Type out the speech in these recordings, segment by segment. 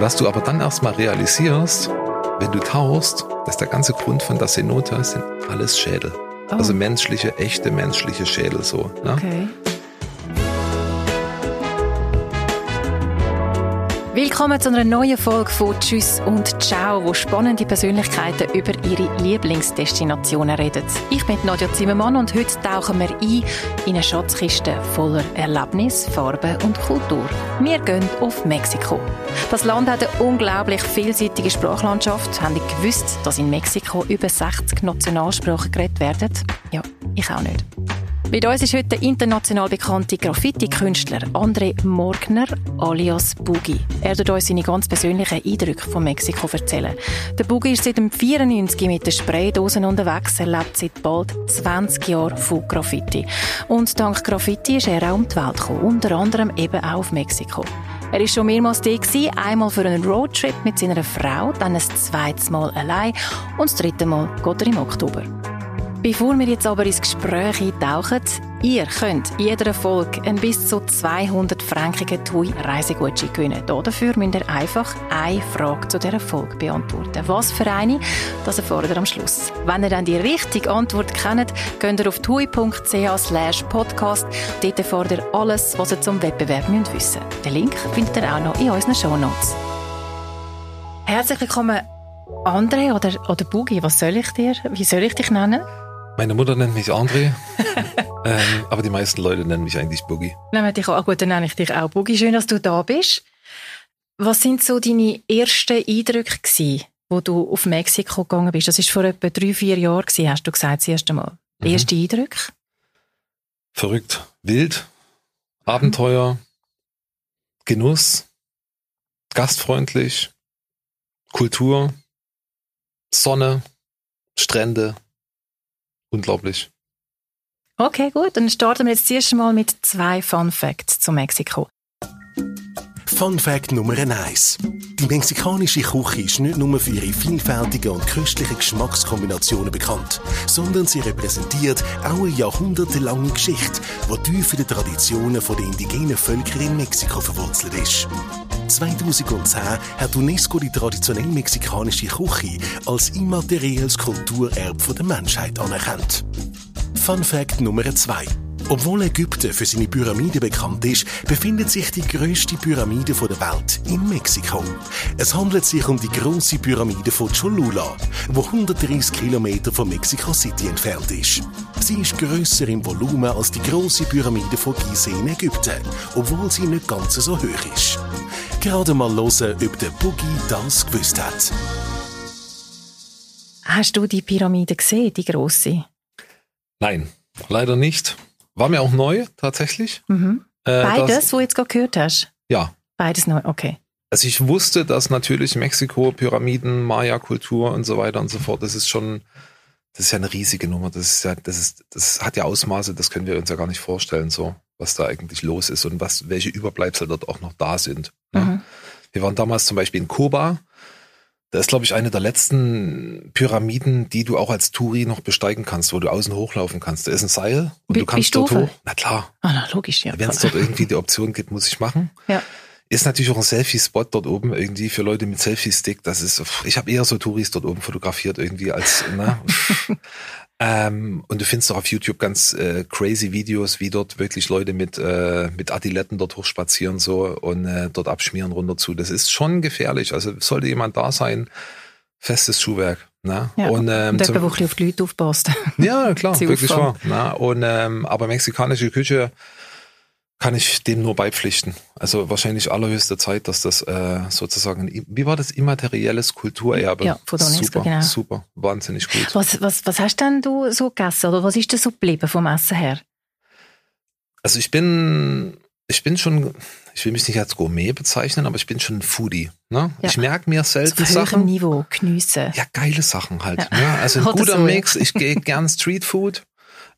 Und was du aber dann erstmal realisierst, wenn du tauchst, dass der ganze Grund von der Cenote sind alles Schädel. Oh. Also menschliche, echte menschliche Schädel so. Ne? Okay. Willkommen zu einer neuen Folge von Tschüss und Ciao, wo spannende Persönlichkeiten über ihre Lieblingsdestinationen reden. Ich bin Nadja Zimmermann und heute tauchen wir ein in eine Schatzkiste voller Erlebnis, Farbe und Kultur. Wir gehen auf Mexiko. Das Land hat eine unglaublich vielseitige Sprachlandschaft. Haben ihr gewusst, dass in Mexiko über 60 Nationalsprachen geredet werden? Ja, ich auch nicht. Mit uns ist heute der international bekannte Graffiti-Künstler André Morgner alias Boogie. Er wird uns seine ganz persönlichen Eindrücke von Mexiko erzählen. Der Boogie ist seit dem 94 mit den Spraydosen unterwegs. Er lebt seit bald 20 Jahren von Graffiti. Und dank Graffiti ist er auch um die Welt gekommen, unter anderem eben auch auf Mexiko. Er ist schon mehrmals da einmal für einen Roadtrip mit seiner Frau, dann ein zweites Mal allein und das dritte Mal geht er im Oktober. Bevor wir jetzt aber ins Gespräch eintauchen, ihr könnt in jeder Folge ein bis zu 200 frankigen TUI Reisegutschein gewinnen. Dafür müsst ihr einfach eine Frage zu dieser Folge beantworten. Was für eine, das erfahrt ihr am Schluss. Wenn ihr dann die richtige Antwort kennt, geht ihr auf tui.ch slash podcast. Dort erfahrt ihr alles, was ihr zum Wettbewerb müsst wissen Den Link findet ihr auch noch in unseren Shownotes. Herzlich willkommen, André oder, oder Boogie. Was soll ich dir, wie soll ich dich nennen? Meine Mutter nennt mich André, ähm, aber die meisten Leute nennen mich eigentlich Boogie. Nehmen dich auch. Gut, dann nenne ich dich auch Boogie. Schön, dass du da bist. Was sind so deine ersten Eindrücke gewesen, wo du auf Mexiko gegangen bist? Das ist vor etwa drei, vier Jahren gewesen, hast du gesagt, das erste Mal. Mhm. Erste Eindrücke? Verrückt, wild, Abenteuer, Genuss, gastfreundlich, Kultur, Sonne, Strände, unglaublich. Okay, gut. Dann starten wir jetzt zuerst mal mit zwei Fun Facts zu Mexiko. Fun Fact Nummer 1. Die mexikanische Küche ist nicht nur für ihre vielfältigen und köstlichen Geschmackskombinationen bekannt, sondern sie repräsentiert auch eine jahrhundertelange Geschichte, die tief in den Traditionen der indigenen Völker in Mexiko verwurzelt ist. 2010 hat UNESCO die traditionell mexikanische Küche als immaterielles Kulturerbe der Menschheit anerkannt. Fun Fact Nummer 2. Obwohl Ägypten für seine Pyramide bekannt ist, befindet sich die größte Pyramide der Welt in Mexiko. Es handelt sich um die große Pyramide von Cholula, wo 130 Kilometer von Mexico City entfernt ist. Sie ist grösser im Volumen als die große Pyramide von Gizeh in Ägypten, obwohl sie nicht ganz so hoch ist. Gerade mal hören, ob der Boogie das gewusst hat. Hast du die Pyramide gesehen, die grosse? Nein, leider nicht. War mir auch neu, tatsächlich. Mhm. Äh, Beides, wo jetzt gehört hast? Ja. Beides neu, okay. Also ich wusste, dass natürlich Mexiko, Pyramiden, Maya-Kultur und so weiter und so fort, das ist schon, das ist ja eine riesige Nummer. Das ist ja, das ist, das hat ja Ausmaße, das können wir uns ja gar nicht vorstellen, so, was da eigentlich los ist und was, welche Überbleibsel dort auch noch da sind. ne? Mhm. Wir waren damals zum Beispiel in Kuba. Da ist, glaube ich, eine der letzten Pyramiden, die du auch als Touri noch besteigen kannst, wo du außen hochlaufen kannst. Da ist ein Seil und Wie- du kannst dort hoch. Na klar, Ah, na, logisch, ja. wenn es dort irgendwie die Option gibt, muss ich machen. Ja. Ist natürlich auch ein Selfie-Spot dort oben irgendwie für Leute mit Selfie-Stick. Das ist, ich habe eher so Touris dort oben fotografiert irgendwie als, ne? ähm, und du findest auch auf YouTube ganz äh, crazy Videos, wie dort wirklich Leute mit äh, mit Adiletten dort hochspazieren so und äh, dort abschmieren runter zu. Das ist schon gefährlich. Also sollte jemand da sein, festes Schuhwerk. Ne? Ja. Und, ähm, Und jemand, auf die Leute aufpasst. ja, klar, wirklich wahr. Na, und, ähm, aber mexikanische Küche kann ich dem nur beipflichten. Also wahrscheinlich allerhöchste Zeit, dass das äh, sozusagen, wie war das, immaterielles Kulturerbe? Ja, von super, genau. super, wahnsinnig gut. Was, was, was hast denn du so gegessen? Oder was ist denn so geblieben vom Essen her? Also ich bin, ich bin schon, ich will mich nicht als Gourmet bezeichnen, aber ich bin schon ein Foodie. Ne? Ja. Ich merke mir selten auf Sachen. Niveau, geniessen. Ja, geile Sachen halt. Ja. Ne? Also ein Oder guter so. Mix. Ich gehe gern Streetfood.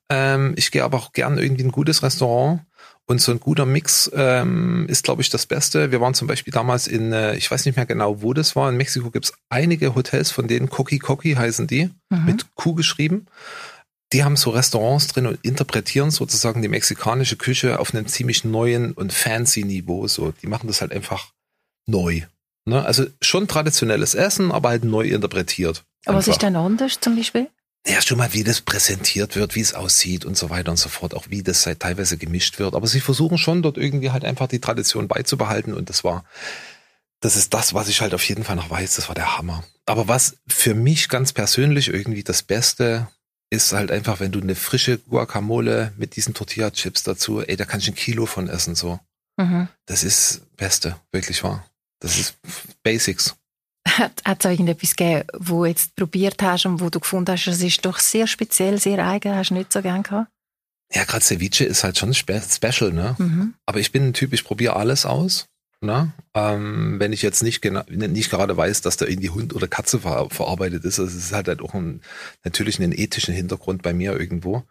Ähm, ich gehe aber auch gern irgendwie in ein gutes Restaurant. Und so ein guter Mix ähm, ist, glaube ich, das Beste. Wir waren zum Beispiel damals in, äh, ich weiß nicht mehr genau, wo das war. In Mexiko gibt's einige Hotels, von denen Coqui Coqui heißen die, Mhm. mit Q geschrieben. Die haben so Restaurants drin und interpretieren sozusagen die mexikanische Küche auf einem ziemlich neuen und fancy Niveau. So, die machen das halt einfach neu. Ne? Also schon traditionelles Essen, aber halt neu interpretiert. Aber was ist denn anders zum Beispiel? Ja, schon mal, wie das präsentiert wird, wie es aussieht und so weiter und so fort, auch wie das halt teilweise gemischt wird. Aber sie versuchen schon dort irgendwie halt einfach die Tradition beizubehalten und das war, das ist das, was ich halt auf jeden Fall noch weiß, das war der Hammer. Aber was für mich ganz persönlich irgendwie das Beste ist halt einfach, wenn du eine frische Guacamole mit diesen Tortilla-Chips dazu, ey, da kannst du ein Kilo von essen, so. Mhm. Das ist Beste, wirklich wahr. Das ist Basics. Hat es irgendetwas gegeben, wo du jetzt probiert hast und wo du gefunden hast, das ist doch sehr speziell, sehr eigen, hast du nicht so gern gehabt? Ja, gerade Ceviche ist halt schon spe special, ne? Mhm. Aber ich bin ein Typ, ich probiere alles aus. Ne? Ähm, wenn ich jetzt nicht, nicht gerade weiß, dass da irgendwie Hund oder Katze ver verarbeitet ist, also es ist halt, halt auch ein, natürlich einen ethischen Hintergrund bei mir irgendwo.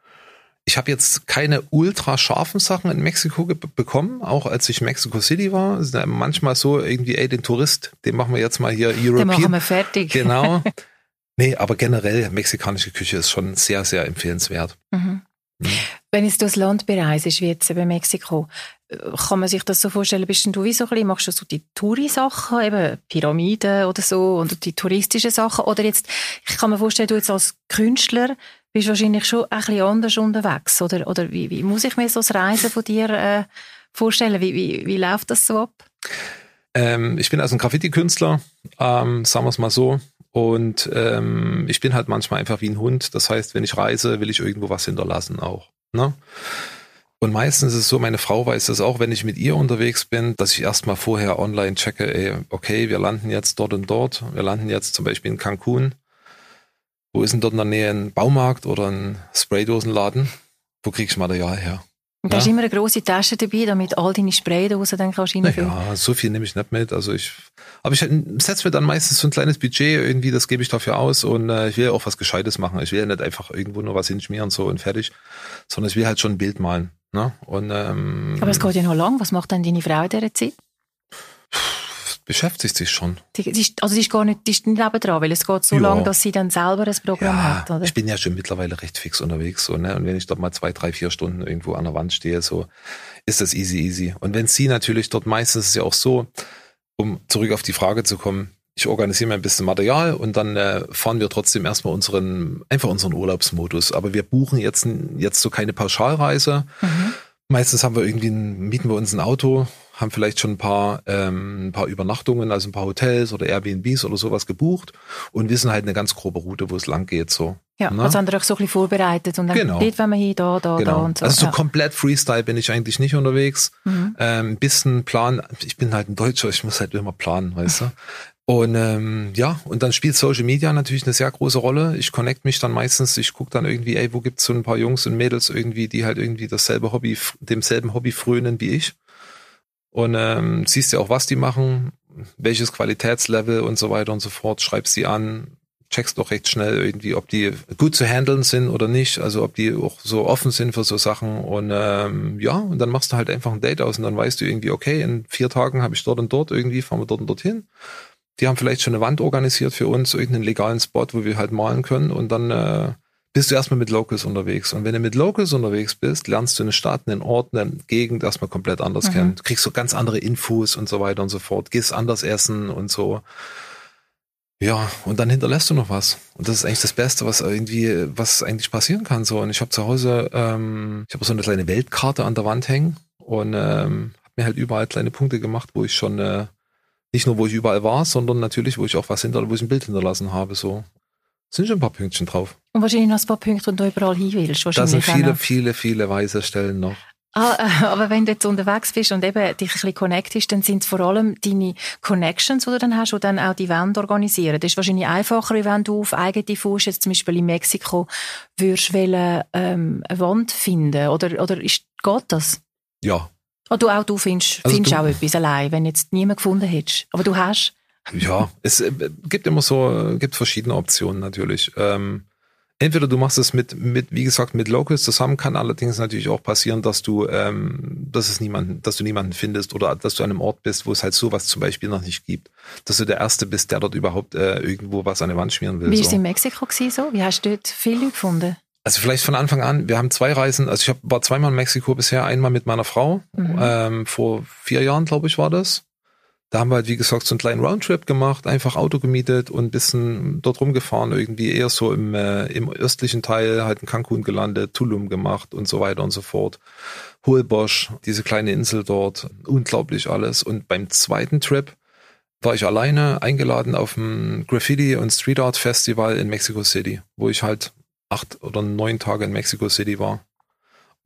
Ich habe jetzt keine ultra scharfen Sachen in Mexiko bekommen, auch als ich in Mexico City war. Es ist ja manchmal so irgendwie, ey, den Tourist, den machen wir jetzt mal hier Dann machen European. wir fertig. Genau. Nee, aber generell mexikanische Küche ist schon sehr, sehr empfehlenswert. Mhm. Wenn jetzt du das Land bereist, wie jetzt eben Mexiko, kann man sich das so vorstellen, bist du wie so ein bisschen, machst du so die Touri-Sachen, eben Pyramiden oder so, und die touristischen Sachen, oder jetzt, ich kann mir vorstellen, du jetzt als Künstler bist wahrscheinlich schon ein bisschen anders unterwegs, oder, oder wie, wie muss ich mir so das Reisen von dir äh, vorstellen? Wie, wie, wie läuft das so ab? Ähm, ich bin also ein Graffiti-Künstler, ähm, sagen wir es mal so. Und ähm, ich bin halt manchmal einfach wie ein Hund. Das heißt, wenn ich reise, will ich irgendwo was hinterlassen auch. Ne? Und meistens ist es so, meine Frau weiß das auch, wenn ich mit ihr unterwegs bin, dass ich erstmal vorher online checke, ey, okay, wir landen jetzt dort und dort. Wir landen jetzt zum Beispiel in Cancun. Wo ist denn dort in der Nähe ein Baumarkt oder ein Spraydosenladen? Wo krieg ich Material her? Und da Ja. hast immer eine grosse Tasche dabei, damit all deine Spraydosen dann kannst du reinfüllen. Ja, so viel nehme ich nicht mit. Also ich, aber ich setze mir dann meistens so ein kleines Budget irgendwie, das gebe ich dafür aus und äh, ich will ja auch was Gescheites machen. Ich will ja nicht einfach irgendwo nur was hinschmieren so und fertig, sondern ich will halt schon ein Bild malen. Ne? Und ähm, Aber es geht ja noch lang. Was macht dann deine Frau in dieser Zeit? Beschäftigt sich schon. Die, ist, also die ist gar nicht, die ist nicht nebendran, weil es geht so Ja. lang, dass sie dann selber ein Programm Ja, hat, oder? ich bin ja schon mittlerweile recht fix unterwegs so, ne? Und wenn ich dort mal zwei, drei, vier Stunden irgendwo an der Wand stehe, so ist das easy, easy. Und wenn sie natürlich dort meistens ist es ja auch so, um zurück auf die Frage zu kommen, ich organisiere mir ein bisschen Material und dann äh, fahren wir trotzdem erstmal unseren, einfach unseren Urlaubsmodus. Aber wir buchen jetzt, jetzt so keine Pauschalreise. Mhm. Meistens haben wir irgendwie, ein, mieten wir uns ein Auto, haben vielleicht schon ein paar, ähm, ein paar Übernachtungen, also ein paar Hotels oder Airbnbs oder sowas gebucht und wissen halt eine ganz grobe Route, wo es lang geht, so. Ja, Ne? also haben wir euch so ein bisschen vorbereitet und dann Genau. dort wenn wir hin, da, da, da Genau. und so. Also so ja. komplett Freestyle bin ich eigentlich nicht unterwegs. Mhm. Ähm, ein bisschen Plan, ich bin halt ein Deutscher, ich muss halt immer planen, weißt du. Und ähm, ja, und dann spielt Social Media natürlich eine sehr große Rolle. Ich connect mich dann meistens, ich gucke dann irgendwie, ey, wo gibt's so ein paar Jungs und Mädels irgendwie, die halt irgendwie dasselbe Hobby, demselben Hobby frönen wie ich. Und ähm, siehst ja auch, was die machen, welches Qualitätslevel und so weiter und so fort, schreibst die an, checkst doch recht schnell irgendwie, ob die gut zu handeln sind oder nicht, also ob die auch so offen sind für so Sachen und ähm, ja, und dann machst du halt einfach ein Date aus und dann weißt du irgendwie, okay, in vier Tagen habe ich dort und dort irgendwie, fahren wir dort und dorthin. Die haben vielleicht schon eine Wand organisiert für uns, irgendeinen legalen Spot, wo wir halt malen können und dann äh, bist du erstmal mit Locals unterwegs. Und wenn du mit Locals unterwegs bist, lernst du eine Stadt, einen Ort, eine Gegend erstmal komplett anders Mhm. kennen. Du kriegst so ganz andere Infos und so weiter und so fort, gehst anders essen und so. Ja, und dann hinterlässt du noch was. Und das ist eigentlich das Beste, was irgendwie, was eigentlich passieren kann. So, und ich habe zu Hause, ähm, ich habe so eine kleine Weltkarte an der Wand hängen und ähm, habe mir halt überall kleine Punkte gemacht, wo ich schon äh, nicht nur, wo ich überall war, sondern natürlich, wo ich auch was hinter, wo ich ein Bild hinterlassen habe. So sind schon ein paar Pünktchen drauf. Und wahrscheinlich noch ein paar Punkte, wo du überall hin willst. Da sind viele, viele, viele weiße Stellen noch. Ah, äh, aber wenn du jetzt unterwegs bist und eben dich ein bisschen connectest, dann sind es vor allem deine Connections, die du dann hast, die dann auch die Wände organisieren. Das ist wahrscheinlich einfacher, wenn du auf eigene Fuß jetzt zum Beispiel in Mexiko würdest wollen, ähm, eine Wand finden. Oder, oder ist, geht das? Ja, Oder du auch du findest, Also findest du- auch etwas allein, wenn jetzt niemand gefunden hättest. Aber du hast. Ja, es äh, gibt immer so, äh, gibt verschiedene Optionen natürlich. Ähm, entweder du machst es mit, mit, wie gesagt, mit Locals zusammen, kann allerdings natürlich auch passieren, dass du, ähm, dass es niemanden, dass du niemanden findest oder dass du an einem Ort bist, wo es halt sowas zum Beispiel noch nicht gibt. Dass du der Erste bist, der dort überhaupt äh, irgendwo was an die Wand schmieren will. Wie ist so. in Mexiko gewesen, so? Wie hast du dort viele gefunden? Also vielleicht von Anfang an, wir haben zwei Reisen, also ich hab, war zweimal in Mexiko bisher, einmal mit meiner Frau, Mhm. ähm, vor vier Jahren, glaube ich, war das. Da haben wir halt, wie gesagt, so einen kleinen Roundtrip gemacht, einfach Auto gemietet und ein bisschen dort rumgefahren, irgendwie eher so im, äh, im östlichen Teil, halt in Cancun gelandet, Tulum gemacht und so weiter und so fort. Holbosch, diese kleine Insel dort, unglaublich alles. Und beim zweiten Trip war ich alleine eingeladen auf dem Graffiti und Street Art Festival in Mexico City, wo ich halt acht oder neun Tage in Mexico City war.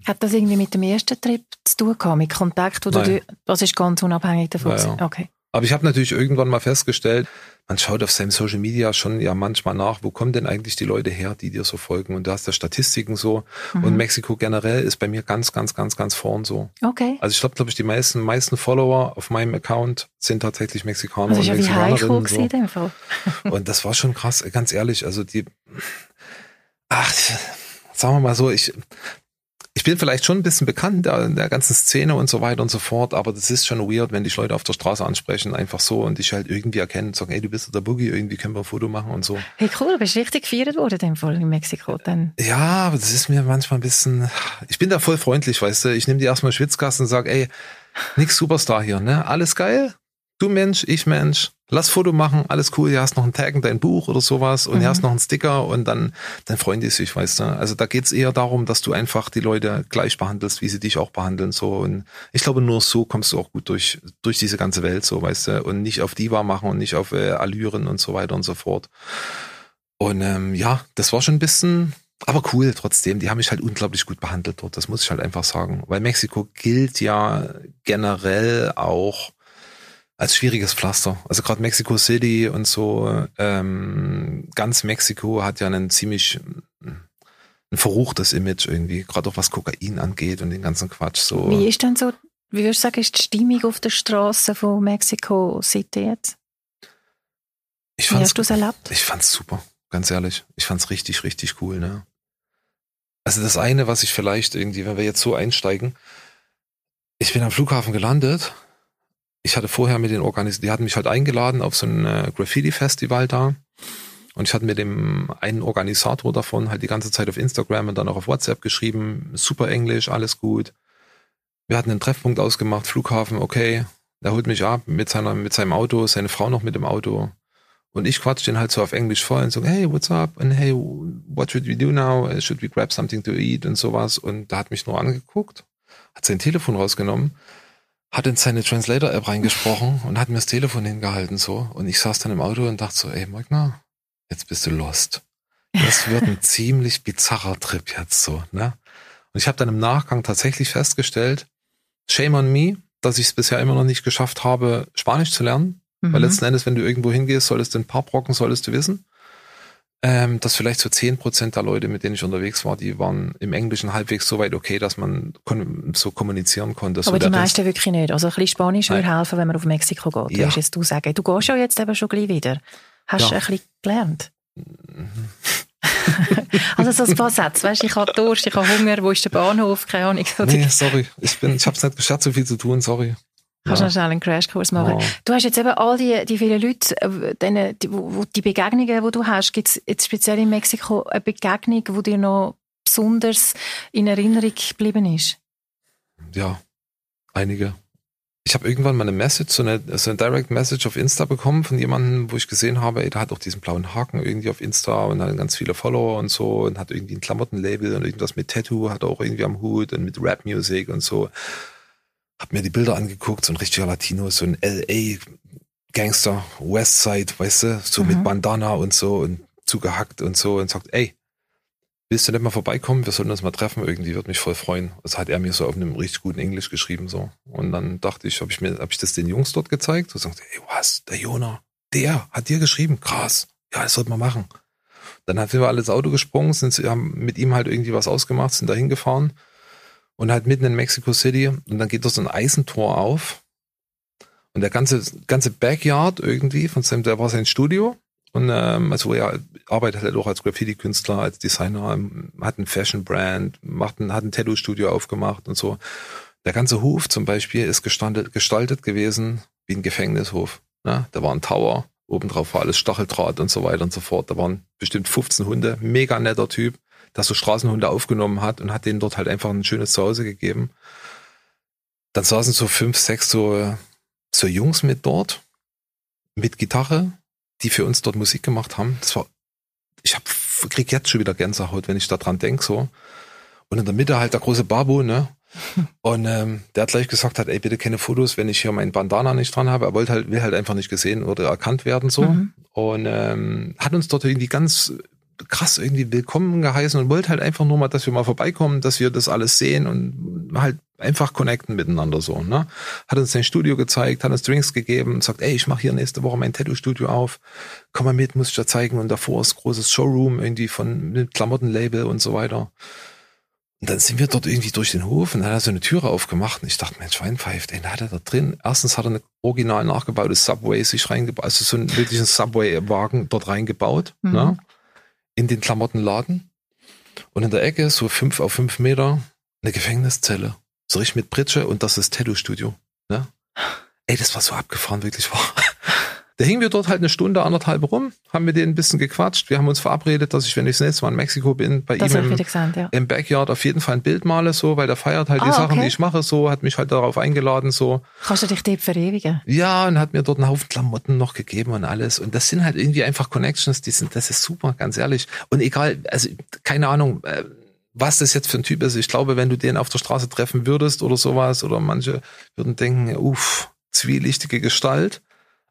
Hat das irgendwie mit dem ersten Trip zu tun gehabt, mit Kontakt, wo Nein. du, das ist ganz unabhängig davon. Ja, ja. Okay. Aber ich habe natürlich irgendwann mal festgestellt, man schaut auf seinem Social Media schon ja manchmal nach, wo kommen denn eigentlich die Leute her, die dir so folgen? Und da hast du Statistiken so. Und Mexiko generell ist bei mir ganz, ganz, ganz, ganz vorn so. Okay. Also ich glaube, glaube ich, die meisten, meisten Follower auf meinem Account sind tatsächlich Mexikaner Also und Mexikanerinnen. So. Und das war schon krass, ganz ehrlich. Also die, ach, sagen wir mal so, ich, ich bin vielleicht schon ein bisschen bekannt in der, ganzen Szene und so weiter und so fort, aber das ist schon weird, wenn dich Leute auf der Straße ansprechen, einfach so und dich halt irgendwie erkennen und sagen, ey, du bist der Boogie, irgendwie können wir ein Foto machen und so. Hey, cool, du bist richtig gefeiert worden in Fall in Mexiko. Dann. Ja, aber das ist mir manchmal ein bisschen, ich bin da voll freundlich, weißt du, ich nehme die erstmal Schwitzkasten und sag, ey, nix Superstar hier, ne, alles geil, du Mensch, ich Mensch, lass Foto machen, alles cool, hier hast noch einen Tag in dein Buch oder sowas und hier hast noch einen Sticker und dann, dann freuen die sich, weißt du. Also da geht's eher darum, dass du einfach die Leute gleich behandelst, wie sie dich auch behandeln, so. Und ich glaube, nur so kommst du auch gut durch, durch diese ganze Welt, so, weißt du, und nicht auf Diva machen und nicht auf äh, Allüren und so weiter und so fort. Und ähm, ja, das war schon ein bisschen, aber cool trotzdem. Die haben mich halt unglaublich gut behandelt dort. Das muss ich halt einfach sagen. Weil Mexiko gilt ja generell auch als schwieriges Pflaster. Also gerade Mexico City und so, ähm, ganz Mexiko hat ja einen ziemlich ein verruchtes Image irgendwie, gerade auch was Kokain angeht und den ganzen Quatsch. So. Wie ist denn so, wie würdest du sagen, ist die Stimmung auf der Straße von Mexico City jetzt? ich Wie hast du es erlebt? ich fand's super, ganz ehrlich. Ich fand's richtig, richtig cool, ne? Also das eine, was ich vielleicht irgendwie, wenn wir jetzt so einsteigen, ich bin am Flughafen gelandet. Ich hatte vorher mit den Organis, die hatten mich halt eingeladen auf so ein äh, Graffiti-Festival da. Und ich hatte mit dem einen Organisator davon halt die ganze Zeit auf Instagram und dann auch auf WhatsApp geschrieben. Super Englisch, alles gut. Wir hatten einen Treffpunkt ausgemacht, Flughafen, okay. Der holt mich ab mit, seiner, mit seinem Auto, seine Frau noch mit dem Auto. Und ich quatsch den halt so auf Englisch voll und so, hey, what's up? Und hey, what should we do now? Should we grab something to eat? Und sowas. Und da hat mich nur angeguckt, hat sein Telefon rausgenommen, hat in seine Translator-App reingesprochen und hat mir das Telefon hingehalten so. Und ich saß dann im Auto und dachte so, ey, Magna, jetzt bist du lost. Das wird ein ziemlich bizarrer Trip jetzt so, ne? Und ich habe dann im Nachgang tatsächlich festgestellt, shame on me, dass ich es bisher immer noch nicht geschafft habe, Spanisch zu lernen. Weil Mhm. letzten Endes, wenn du irgendwo hingehst, solltest du ein paar Brocken, solltest du wissen. Ähm, dass vielleicht so 10% der Leute, mit denen ich unterwegs war, die waren im Englischen halbwegs so weit okay, dass man so kommunizieren konnte. So Aber die der Rest- meisten wirklich nicht. Also ein bisschen Spanisch würde helfen, wenn man auf Mexiko geht, Ja. würdest du sagen. Du gehst ja jetzt eben schon gleich wieder. Hast du Ja. ein bisschen gelernt? also so ein paar Sätze, weißt du, ich habe Durst, ich habe Hunger, wo ist der Bahnhof, keine Ahnung. So Nee, sorry. Ich bin, ich hab's nicht geschafft, so viel zu tun, sorry. Kannst du Ja. noch schnell einen Crashkurs machen. Ja. Du hast jetzt eben all die, die vielen Leute, äh, denen, die, wo, die Begegnungen, die du hast, gibt es jetzt speziell in Mexiko eine Begegnung, die dir noch besonders in Erinnerung geblieben ist? Ja, einige. Ich habe irgendwann mal eine Message, so eine, so eine Direct Message auf Insta bekommen von jemandem, wo ich gesehen habe, ey, der hat auch diesen blauen Haken irgendwie auf Insta und hat ganz viele Follower und so und hat irgendwie ein Klamottenlabel und irgendwas mit Tattoo hat auch irgendwie am Hut und mit Rap Music und so. Hab mir die Bilder angeguckt, so ein richtiger Latino, so ein LA Gangster, Westside, weißt du, so Mhm. mit Bandana und so und zugehackt und so und sagt, ey, willst du nicht mal vorbeikommen? Wir sollten uns mal treffen. Irgendwie würde mich voll freuen. Das hat er mir so auf einem richtig guten Englisch geschrieben so. Und dann dachte ich, habe ich mir, habe ich das den Jungs dort gezeigt und sagte, ey, was, der Jona, der hat dir geschrieben, krass. Ja, das sollten wir machen. Dann sind wir alle ins Auto gesprungen, sind, haben mit ihm halt irgendwie was ausgemacht, sind da hingefahren und halt mitten in Mexico City und dann geht da so ein Eisentor auf und der ganze ganze Backyard irgendwie von seinem, der war sein Studio und ähm, also er arbeitet halt auch als Graffiti-Künstler, als Designer, hat ein Fashion-Brand, macht ein, hat ein Tattoo-Studio aufgemacht und so. Der ganze Hof zum Beispiel ist gestaltet, gestaltet gewesen wie ein Gefängnishof. Ne? Da war ein Tower, obendrauf war alles Stacheldraht und so weiter und so fort. Da waren bestimmt 15 Hunde, mega netter Typ, der so Straßenhunde aufgenommen hat und hat denen dort halt einfach ein schönes Zuhause gegeben. Dann saßen so fünf, sechs so so Jungs mit dort, mit Gitarre, die für uns dort Musik gemacht haben. Das war, ich hab, krieg jetzt schon wieder Gänsehaut, wenn ich da dran denk so. Und in der Mitte halt der große Babu, ne? Und ähm, der hat gleich gesagt hat, ey, bitte keine Fotos, wenn ich hier meinen Bandana nicht dran habe. Er wollte halt, will halt einfach nicht gesehen oder erkannt werden so. Mhm. Und ähm, hat uns dort irgendwie ganz krass irgendwie willkommen geheißen und wollte halt einfach nur mal, dass wir mal vorbeikommen, dass wir das alles sehen und halt einfach connecten miteinander so. Ne? Hat uns sein Studio gezeigt, hat uns Drinks gegeben und sagt, ey, ich mache hier nächste Woche mein Tattoo-Studio auf, komm mal mit, muss ich da zeigen und davor ist großes Showroom irgendwie von mit Klamottenlabel und so weiter. Und dann sind wir dort irgendwie durch den Hof und dann hat er so eine Türe aufgemacht und ich dachte, Mensch, Schweinpfeift, ey, da hat er da drin. Erstens hat er eine original nachgebaute Subway sich reingebaut, also so einen wirklichen Subway-Wagen dort reingebaut, mhm. ne? In den Klamottenladen. Und in der Ecke, so fünf auf fünf Meter, eine Gefängniszelle. So richtig mit Pritsche und das ist Tattoo-Studio. Ne? Ey, das war so abgefahren, wirklich war. Da hingen wir dort halt eine Stunde, anderthalb rum, haben mit denen ein bisschen gequatscht. Wir haben uns verabredet, dass ich, wenn ich das nächste Mal in Mexiko bin, bei das ihm im, gesagt, ja. im, Backyard auf jeden Fall ein Bild male, so, weil der feiert halt ah, die Sachen, okay. die ich mache, so, hat mich halt darauf eingeladen, so. Kannst du dich dort verewigen? Ja, und hat mir dort einen Haufen Klamotten noch gegeben und alles. Und das sind halt irgendwie einfach Connections, die sind, das ist super, ganz ehrlich. Und egal, also, keine Ahnung, äh, was das jetzt für ein Typ ist. Ich glaube, wenn du den auf der Straße treffen würdest oder sowas, oder manche würden denken, uff, zwielichtige Gestalt.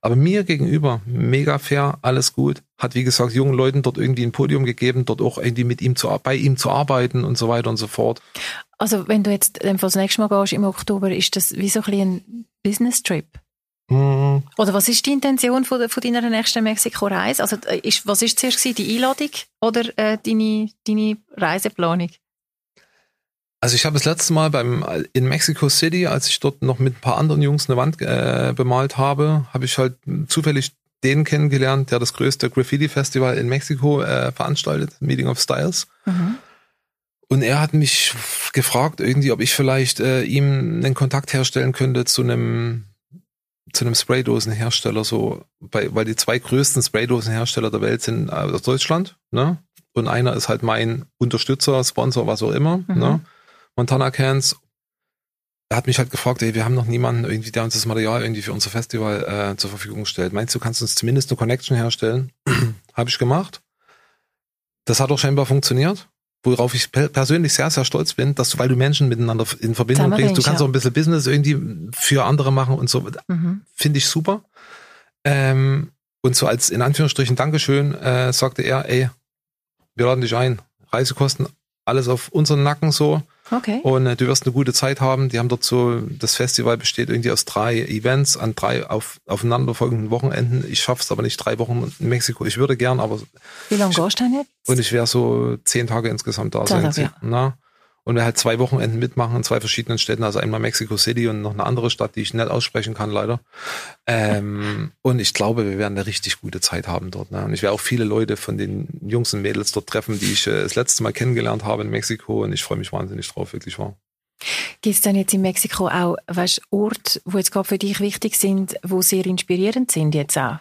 Aber mir gegenüber mega fair, alles gut. Hat wie gesagt jungen Leuten dort irgendwie ein Podium gegeben, dort auch irgendwie mit ihm zu, bei ihm zu arbeiten und so weiter und so fort. Also wenn du jetzt das nächste Mal gehst im Oktober, ist das wie so ein, ein Business Trip? Mm. Oder was ist die Intention von, von deiner nächsten Mexiko-Reise? Also äh, ist, was ist zuerst die Einladung oder äh, deine, deine Reiseplanung? Also ich habe das letzte Mal beim in Mexico City, als ich dort noch mit ein paar anderen Jungs eine Wand äh, bemalt habe, habe ich halt zufällig den kennengelernt, der das größte Graffiti-Festival in Mexiko äh, veranstaltet, Meeting of Styles. Mhm. Und er hat mich gefragt, irgendwie, ob ich vielleicht äh, ihm einen Kontakt herstellen könnte zu einem zu einem Spraydosenhersteller, so, bei, weil die zwei größten Spraydosenhersteller der Welt sind aus Deutschland, ne? Und einer ist halt mein Unterstützer, Sponsor, was auch immer, mhm. ne? Montana Cans. Er hat mich halt gefragt, ey, wir haben noch niemanden irgendwie, der uns das Material irgendwie für unser Festival äh, zur Verfügung stellt. Meinst du, kannst uns zumindest eine Connection herstellen? Habe ich gemacht. Das hat auch scheinbar funktioniert. Worauf ich persönlich sehr, sehr stolz bin, dass du, weil du Menschen miteinander in Verbindung bringst, du kannst ja. auch ein bisschen Business irgendwie für andere machen und so. Mhm. Finde ich super. Ähm, und so als in Anführungsstrichen Dankeschön äh, sagte er, ey, wir laden dich ein. Reisekosten, alles auf unseren Nacken so. Okay. Und äh, du wirst eine gute Zeit haben. Die haben dort so, das Festival besteht irgendwie aus drei Events an drei auf, aufeinanderfolgenden Wochenenden. Ich schaff's aber nicht drei Wochen in Mexiko. Ich würde gern, aber. Wie lange gehst du denn jetzt? Und ich wäre so zehn Tage insgesamt da sein. Ja. Na? Und wir halt zwei Wochenenden mitmachen in zwei verschiedenen Städten, also einmal Mexico City und noch eine andere Stadt, die ich nicht aussprechen kann, leider. Ähm, und ich glaube, wir werden eine richtig gute Zeit haben dort. Ne? Und ich werde auch viele Leute von den Jungs und Mädels dort treffen, die ich äh, das letzte Mal kennengelernt habe in Mexiko. Und ich freue mich wahnsinnig drauf, wirklich wahr. Gibt es denn jetzt in Mexiko auch weißt, Orte, wo jetzt gerade für dich wichtig sind, wo sehr inspirierend sind jetzt auch?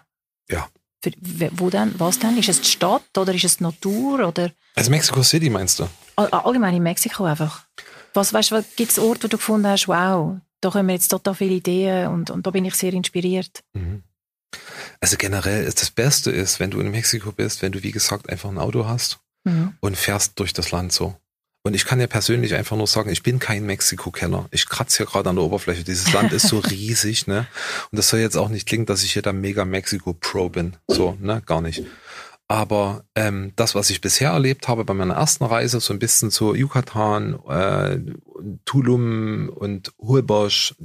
Ja. Für, wo denn? Was denn? Ist es die Stadt oder ist es die Natur? Oder? Also Mexico City meinst du? Allgemein in Mexiko einfach. Was, weißt du, gibt es Orte, wo du gefunden hast, wow, da kommen jetzt total viele Ideen und, und da bin ich sehr inspiriert? Mhm. Also generell ist das Beste ist, wenn du in Mexiko bist, wenn du wie gesagt einfach ein Auto hast mhm. und fährst durch das Land so. Und ich kann ja persönlich einfach nur sagen, ich bin kein Mexiko-Kenner. Ich kratze hier gerade an der Oberfläche. Dieses Land ist so riesig, ne? Und das soll jetzt auch nicht klingen, dass ich hier der mega Mexiko-Pro bin. So, ne? Gar nicht. Aber ähm, das, was ich bisher erlebt habe bei meiner ersten Reise, so ein bisschen zu Yucatan, äh, Tulum und Holbosch,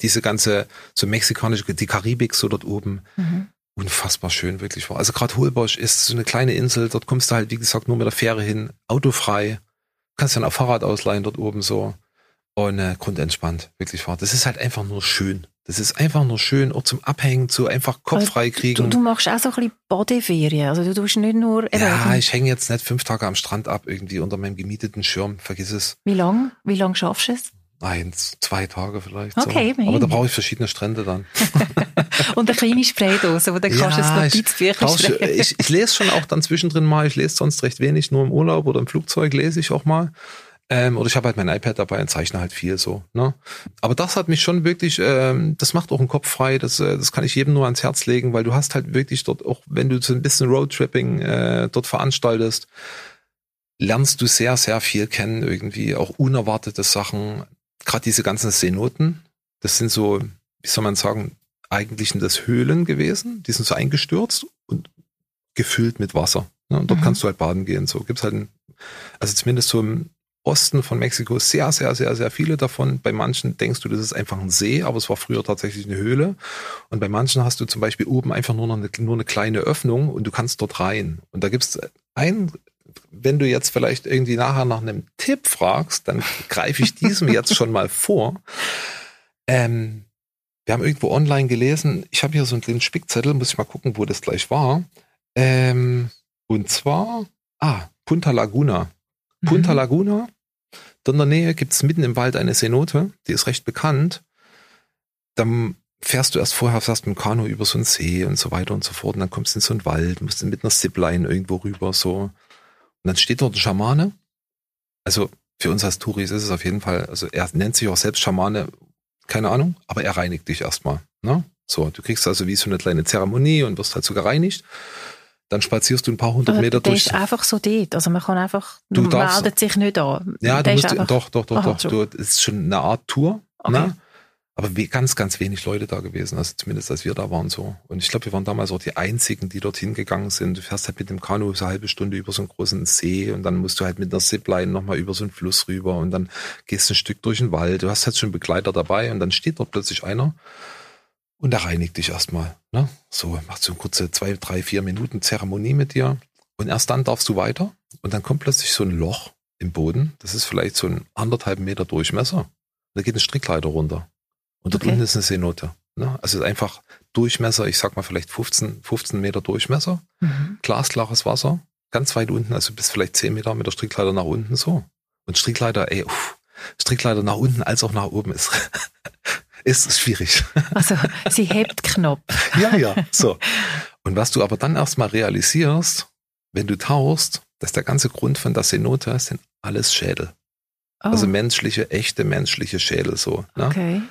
diese ganze so mexikanische, die Karibik so dort oben, mhm. unfassbar schön wirklich war. Also gerade Holbosch ist so eine kleine Insel, dort kommst du halt, wie gesagt, nur mit der Fähre hin, autofrei, kannst dann auch Fahrrad ausleihen dort oben so und äh, grundentspannt, wirklich war. Das ist halt einfach nur schön. Das ist einfach nur schön, auch zum Abhängen, zu einfach Kopf frei kriegen. Du, du, machst auch so ein bisschen Bodyferien. Also du tust nicht nur. Ja, ich hänge jetzt nicht fünf Tage am Strand ab, irgendwie unter meinem gemieteten Schirm. Vergiss es. Wie lang? Wie lang schaffst du es? Eins, zwei Tage vielleicht. Okay, so. Aber da brauche ich verschiedene Strände dann. und eine kleine Spraydose, wo du ja, kannst du Notizbücher ich, ich, ich lese schon auch dann zwischendrin mal. Ich lese sonst recht wenig, nur im Urlaub oder im Flugzeug lese ich auch mal. Ähm, oder ich habe halt mein iPad dabei und zeichne halt viel so. Ne? Aber das hat mich schon wirklich, ähm, das macht auch den Kopf frei. Das, äh, das kann ich jedem nur ans Herz legen, weil du hast halt wirklich dort auch, wenn du so ein bisschen Roadtripping äh, dort veranstaltest, lernst du sehr, sehr viel kennen irgendwie, auch unerwartete Sachen. Gerade diese ganzen Seenoten, das sind so, wie soll man sagen, eigentlich sind das Höhlen gewesen, die sind so eingestürzt und gefüllt mit Wasser. Ne? Und dort mhm. kannst du halt baden gehen. So gibt's halt, ein, also zumindest so im Osten von Mexiko sehr, sehr, sehr, sehr viele davon. Bei manchen denkst du, das ist einfach ein See, aber es war früher tatsächlich eine Höhle. Und bei manchen hast du zum Beispiel oben einfach nur noch eine, nur eine kleine Öffnung und du kannst dort rein. Und da gibt's ein, wenn du jetzt vielleicht irgendwie nachher nach einem Tipp fragst, dann greife ich diesem jetzt schon mal vor. Ähm, wir haben irgendwo online gelesen, ich habe hier so einen kleinen Spickzettel, muss ich mal gucken, wo das gleich war. Ähm, und zwar, ah, Punta Laguna. Punta mhm. Laguna in der Nähe gibt es mitten im Wald eine Cenote, die ist recht bekannt. Dann fährst du erst vorher, fährst mit dem Kanu über so einen See und so weiter und so fort. Und dann kommst du in so einen Wald, musst du mit einer Zipline irgendwo rüber, so. Und dann steht dort ein Schamane. Also für uns als Touris ist es auf jeden Fall, also er nennt sich auch selbst Schamane, keine Ahnung, aber er reinigt dich erstmal. Ne? So, du kriegst also wie so eine kleine Zeremonie und wirst halt so gereinigt dann spazierst du ein paar hundert Aber Meter der durch. ist einfach so dort. Also man kann einfach, Du darfst- meldet sich nicht an. Ja, du musst, einfach- doch, doch, doch, Aha, doch. Du, ist schon eine Art Tour. Okay. Ne? Aber ganz, ganz wenig Leute da gewesen, also zumindest als wir da waren so. Und ich glaube, wir waren damals auch die einzigen, die dorthin gegangen sind. Du fährst halt mit dem Kanu so eine halbe Stunde über so einen großen See und dann musst du halt mit einer Zipline nochmal über so einen Fluss rüber und dann gehst du ein Stück durch den Wald. Du hast halt schon Begleiter dabei und dann steht dort plötzlich einer und der reinigt dich erstmal. Ne? So, macht so eine kurze zwei, drei, vier Minuten Zeremonie mit dir und erst dann darfst du weiter und dann kommt plötzlich so ein Loch im Boden. Das ist vielleicht so ein anderthalb Meter Durchmesser. Da geht eine Strickleiter runter. Und Okay. unten ist eine Seenote. Ne? Also einfach Durchmesser, ich sag mal vielleicht 15, 15 Meter Durchmesser, Mhm. glasklares Wasser, ganz weit unten, also bis vielleicht 10 Meter mit der Strickleiter nach unten so. Und Strickleiter, ey, uff, Strickleiter nach unten als auch nach oben ist, ist schwierig. Also sie hebt Knopf. ja, ja, so. Und was du aber dann erstmal realisierst, wenn du tauchst, dass der ganze Grund von der Cenote sind alles Schädel. Oh, Also menschliche, echte menschliche Schädel so. Ne? okay.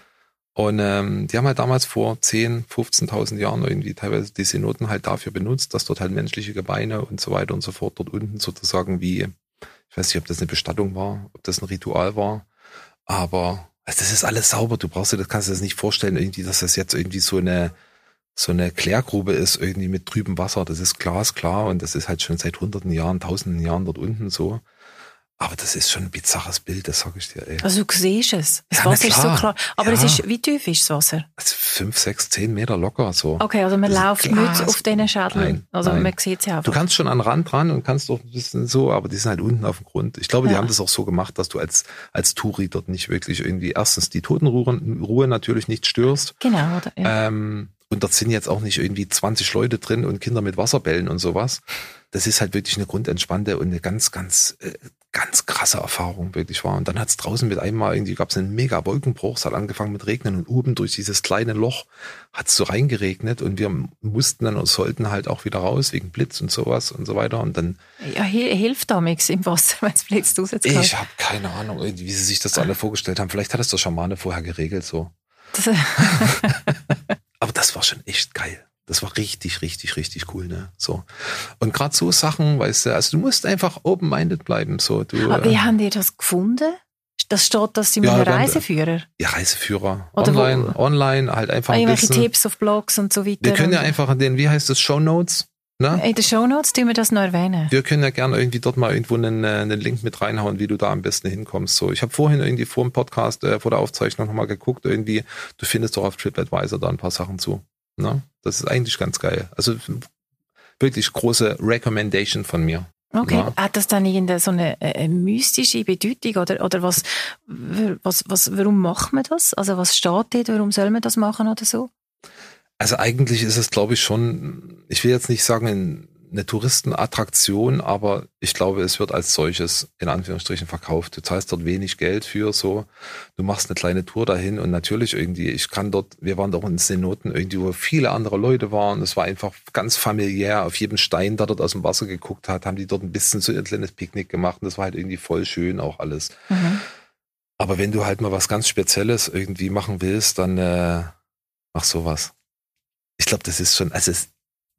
Und ähm, die haben halt damals vor 10, 15.000 Jahren irgendwie teilweise die Cenoten halt dafür benutzt, dass dort halt menschliche Gebeine und so weiter und so fort dort unten sozusagen wie, ich weiß nicht, ob das eine Bestattung war, ob das ein Ritual war, aber also das ist alles sauber. Du brauchst dir, das kannst du dir das nicht vorstellen, irgendwie, dass das jetzt irgendwie so eine so eine Klärgrube ist, irgendwie mit trübem Wasser. Das ist glasklar und das ist halt schon seit hunderten Jahren, tausenden Jahren dort unten so. Aber das ist schon ein bizarres Bild, das sag ich dir, ey. Also du siehst es. Das Ja, Wasser ist so klar. Aber Ja. es ist, wie tief ist das Wasser? Also fünf, sechs, zehn Meter locker so. Okay, also man Das läuft nicht auf diesen Schädeln. Nein, also nein. man sieht sie Du einfach. kannst schon an den Rand dran und kannst doch ein bisschen so, aber die sind halt unten auf dem Grund. Ich glaube, die Ja. haben das auch so gemacht, dass du als, als Touri dort nicht wirklich irgendwie erstens die Totenruhe Ruhe natürlich nicht störst. Genau, oder? Ja. Ähm, und dort sind jetzt auch nicht irgendwie 20 Leute drin und Kinder mit Wasserbällen und sowas. Das ist halt wirklich eine grundentspannte und eine ganz, ganz, äh, ganz krasse Erfahrung wirklich war. Und dann hat es draußen mit einmal irgendwie, gab es einen mega Wolkenbruch, es hat angefangen mit Regnen und oben durch dieses kleine Loch hat es so reingeregnet und wir mussten dann und sollten halt auch wieder raus wegen Blitz und sowas und so weiter. Und dann, ja, hi- hilft damals im Wasser, wenn es blitzt rauszukommen. ich habe keine Ahnung, wie sie sich das alle vorgestellt haben. Vielleicht hat es der Schamane vorher geregelt so. Das, Aber das war schon echt geil. Das war richtig, richtig, richtig cool, ne? So. Und gerade so Sachen, weißt du, also du musst einfach open-minded bleiben. So, du, Aber wie äh, haben die das gefunden? Das steht das in Ja, dann- Reiseführer? ja, Reiseführer. Oder wo- online, online, halt einfach ein Irgendwelche bisschen. Tipps auf Blogs und so weiter? Wir können ja einfach in den, wie heißt das, Show Notes, ne? In den Shownotes tun wir das noch erwähnen. Wir können ja gerne irgendwie dort mal irgendwo einen, äh, einen Link mit reinhauen, wie du da am besten hinkommst. So, ich habe vorhin irgendwie vor dem Podcast, äh, vor der Aufzeichnung nochmal geguckt, irgendwie, du findest doch auf TripAdvisor da ein paar Sachen zu. Ne? Das ist eigentlich ganz geil. Also wirklich große Recommendation von mir. Okay. Ja. Hat das dann irgendeine so eine, äh, mystische Bedeutung oder, oder was, was, was, warum macht man das? Also was steht dort? Warum soll man das machen oder so? Also eigentlich ist es, glaube ich, schon, ich will jetzt nicht sagen, eine Touristenattraktion, aber ich glaube, es wird als solches in Anführungsstrichen verkauft. Du zahlst dort wenig Geld für so. Du machst eine kleine Tour dahin und natürlich irgendwie, ich kann dort, wir waren doch in Senoten irgendwie, wo viele andere Leute waren. Es war einfach ganz familiär. Auf jedem Stein, der dort aus dem Wasser geguckt hat, haben die dort ein bisschen so ein kleines Picknick gemacht und das war halt irgendwie voll schön auch alles. Mhm. Aber wenn du halt mal was ganz Spezielles irgendwie machen willst, dann äh, mach sowas. Ich glaube, das ist schon, also es,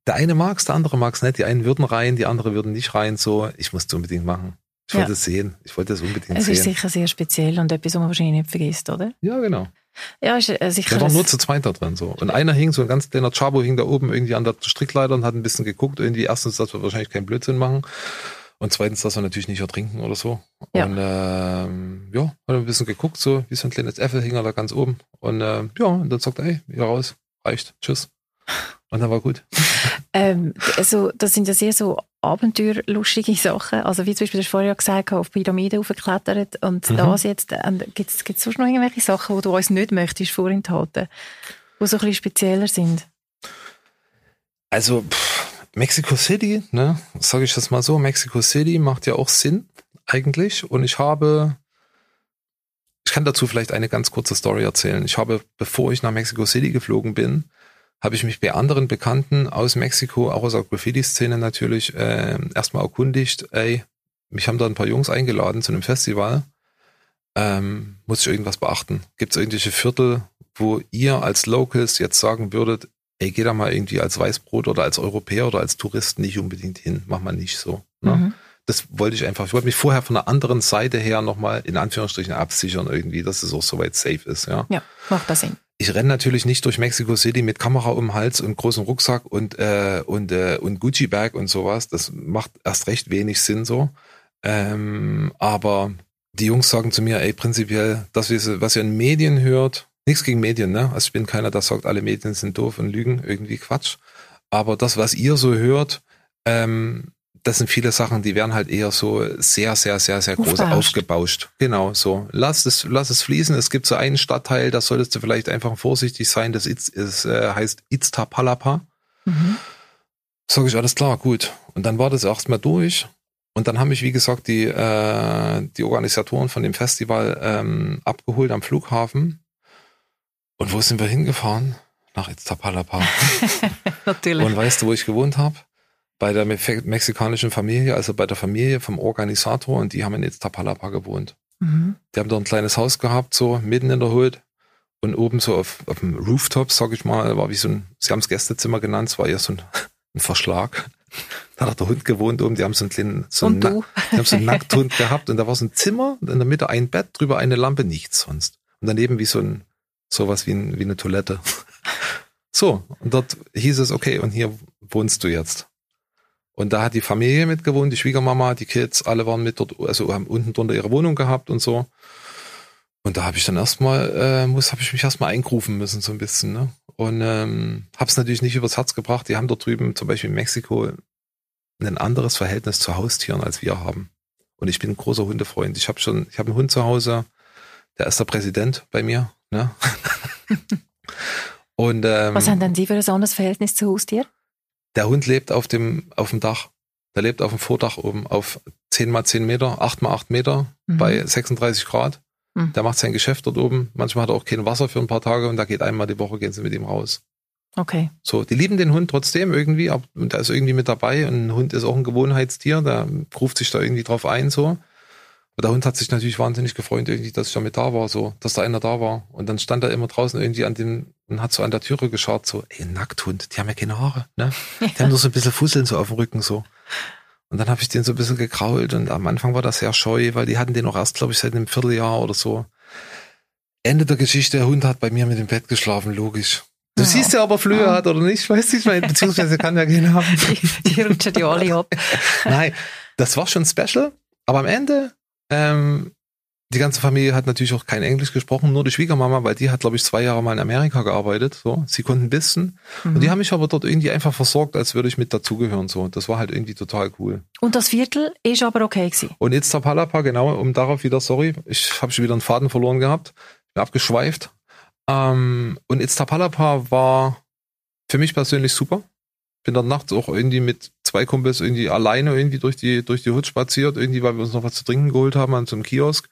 der eine mag es, der andere mag es nicht. Die einen würden rein, die anderen würden nicht rein. So, ich muss es unbedingt machen. Ich wollte es sehen. Ich wollte es unbedingt sehen. Es ist sicher sehr speziell und etwas, was man wahrscheinlich nicht vergisst, oder? Ja, genau. Ja, ist, äh, sicher. Der war nur zu zweit da drin so. Und einer hing, so ein ganz kleiner Chabo hing da oben irgendwie an der Strickleiter und hat ein bisschen geguckt. Irgendwie erstens, dass wir wahrscheinlich keinen Blödsinn machen. Und zweitens, dass wir natürlich nicht ertrinken oder so. Ja. Und ähm, ja, hat ein bisschen geguckt, so wie so ein kleines Äffel hing er da ganz oben. Und äh, ja, und dann sagt er, ey, wieder raus, reicht, tschüss. Und dann war gut. ähm, also, das sind ja sehr so abenteuerlustige Sachen. Also, wie zum Beispiel, du hast vorher gesagt, auf Pyramiden aufgeklettert. Und mhm. das jetzt, äh, gibt es sonst noch irgendwelche Sachen, die du uns nicht möchtest vorenthalten, die so ein bisschen spezieller sind? Also, pff, Mexico City, ne, sage ich das mal so, Mexico City macht ja auch Sinn, eigentlich. Und ich habe, ich kann dazu vielleicht eine ganz kurze Story erzählen. Ich habe, bevor ich nach Mexico City geflogen bin, habe ich mich bei anderen Bekannten aus Mexiko, auch aus der Graffiti-Szene natürlich, äh, erstmal erkundigt, ey, mich haben da ein paar Jungs eingeladen zu einem Festival. Ähm, muss ich irgendwas beachten? Gibt es irgendwelche Viertel, wo ihr als Locals jetzt sagen würdet, ey, geh da mal irgendwie als Weißbrot oder als Europäer oder als Tourist nicht unbedingt hin. Mach mal nicht so. Ne? Mhm. Das wollte ich einfach. Ich wollte mich vorher von der anderen Seite her nochmal in Anführungsstrichen absichern irgendwie, dass es auch soweit safe ist. Ja, ja macht das Sinn ich renne natürlich nicht durch Mexico City mit Kamera um den Hals und großem Rucksack und äh, und äh, und Gucci Bag und sowas. Das macht erst recht wenig Sinn so. Ähm, aber die Jungs sagen zu mir, ey, prinzipiell, das, was ihr in Medien hört, nichts gegen Medien, ne? Also ich bin keiner, der sagt, alle Medien sind doof und lügen, irgendwie Quatsch. Aber das, was ihr so hört, ähm, das sind viele Sachen, die werden halt eher so sehr, sehr, sehr, sehr groß aufgebauscht. Genau, so. Lass es, lass es fließen. Es gibt so einen Stadtteil, da solltest du vielleicht einfach vorsichtig sein. Das ist, ist, äh, heißt Iztapalapa. Mhm. Sag ich, alles klar, gut. Und dann war das erstmal durch. Und dann haben mich, wie gesagt, die, äh, die Organisatoren von dem Festival ähm, abgeholt am Flughafen. Und wo sind wir hingefahren? Nach Iztapalapa. Natürlich. Und weißt du, wo ich gewohnt habe? Bei der mexikanischen Familie, also bei der Familie vom Organisator und die haben in Iztapalapa gewohnt. Mhm. Die haben da ein kleines Haus gehabt, so mitten in der Hood und oben so auf, auf dem Rooftop, sag ich mal, war wie so ein, sie haben es Gästezimmer genannt, es war eher so ein, ein Verschlag. Da hat der Hund gewohnt oben, die haben so einen kleinen, so einen, die haben so einen Nackthund gehabt und da war so ein Zimmer, in der Mitte ein Bett, drüber eine Lampe, nichts sonst. Und daneben wie so ein, sowas wie, ein, wie eine Toilette. So, und dort hieß es, okay, und hier wohnst du jetzt. Und da hat die Familie mitgewohnt, die Schwiegermama, die Kids, alle waren mit dort, also haben unten drunter ihre Wohnung gehabt und so. Und da habe ich dann erstmal, äh, muss, habe ich mich erstmal eingrufen müssen, so ein bisschen, ne? Und ähm, habe es natürlich nicht übers Herz gebracht. Die haben dort drüben, zum Beispiel in Mexiko, ein anderes Verhältnis zu Haustieren, als wir haben. Und ich bin ein großer Hundefreund. Ich habe schon, ich habe einen Hund zu Hause, der ist der Präsident bei mir, ne? Und ähm, was haben denn Sie für ein besonderes Verhältnis zu Haustieren? Der Hund lebt auf dem, auf dem Dach. Der lebt auf dem Vordach oben auf 10 mal 10 Meter, 8 mal 8 Meter mhm. bei 36 Grad. Mhm. Der macht sein Geschäft dort oben. Manchmal hat er auch kein Wasser für ein paar Tage und da geht einmal die Woche, gehen sie mit ihm raus. Okay. So, die lieben den Hund trotzdem irgendwie, aber der ist irgendwie mit dabei und ein Hund ist auch ein Gewohnheitstier, der ruft sich da irgendwie drauf ein, so. Und der Hund hat sich natürlich wahnsinnig gefreut, irgendwie, dass ich da mit da war, so, dass da einer da war. Und dann stand er immer draußen irgendwie an dem, und hat so an der Türe geschaut, so, ey, Nackthund, die haben ja keine Haare, ne? Ja. Die haben nur so ein bisschen Fusseln so auf dem Rücken, so. Und dann habe ich den so ein bisschen gekrault und am Anfang war das sehr scheu, weil die hatten den auch erst, glaube ich, seit einem Vierteljahr oder so. Ende der Geschichte, der Hund hat bei mir mit dem Bett geschlafen, logisch. Du ja. siehst ja, ob er Flöhe ja. hat oder nicht, weißt du, ich meine, beziehungsweise kann ja keinen haben. Die, die rutschen die alle ab. Nein, das war schon special, aber am Ende ähm, die ganze Familie hat natürlich auch kein Englisch gesprochen, nur die Schwiegermama, weil die hat, glaube ich, zwei Jahre mal in Amerika gearbeitet. So, sie konnten ein bisschen. Mhm. Und die haben mich aber dort irgendwie einfach versorgt, als würde ich mit dazugehören. So, das war halt irgendwie total cool. Und das Viertel ist aber okay gewesen. Und jetzt Tapalapa, genau, um darauf wieder, sorry, ich habe schon wieder einen Faden verloren gehabt, bin abgeschweift. Ähm, und Iztapalapa war für mich persönlich super. Bin dort nachts auch irgendwie mit zwei Kumpels irgendwie alleine irgendwie durch die, durch die Hut spaziert, irgendwie, weil wir uns noch was zu trinken geholt haben an so einem Kiosk.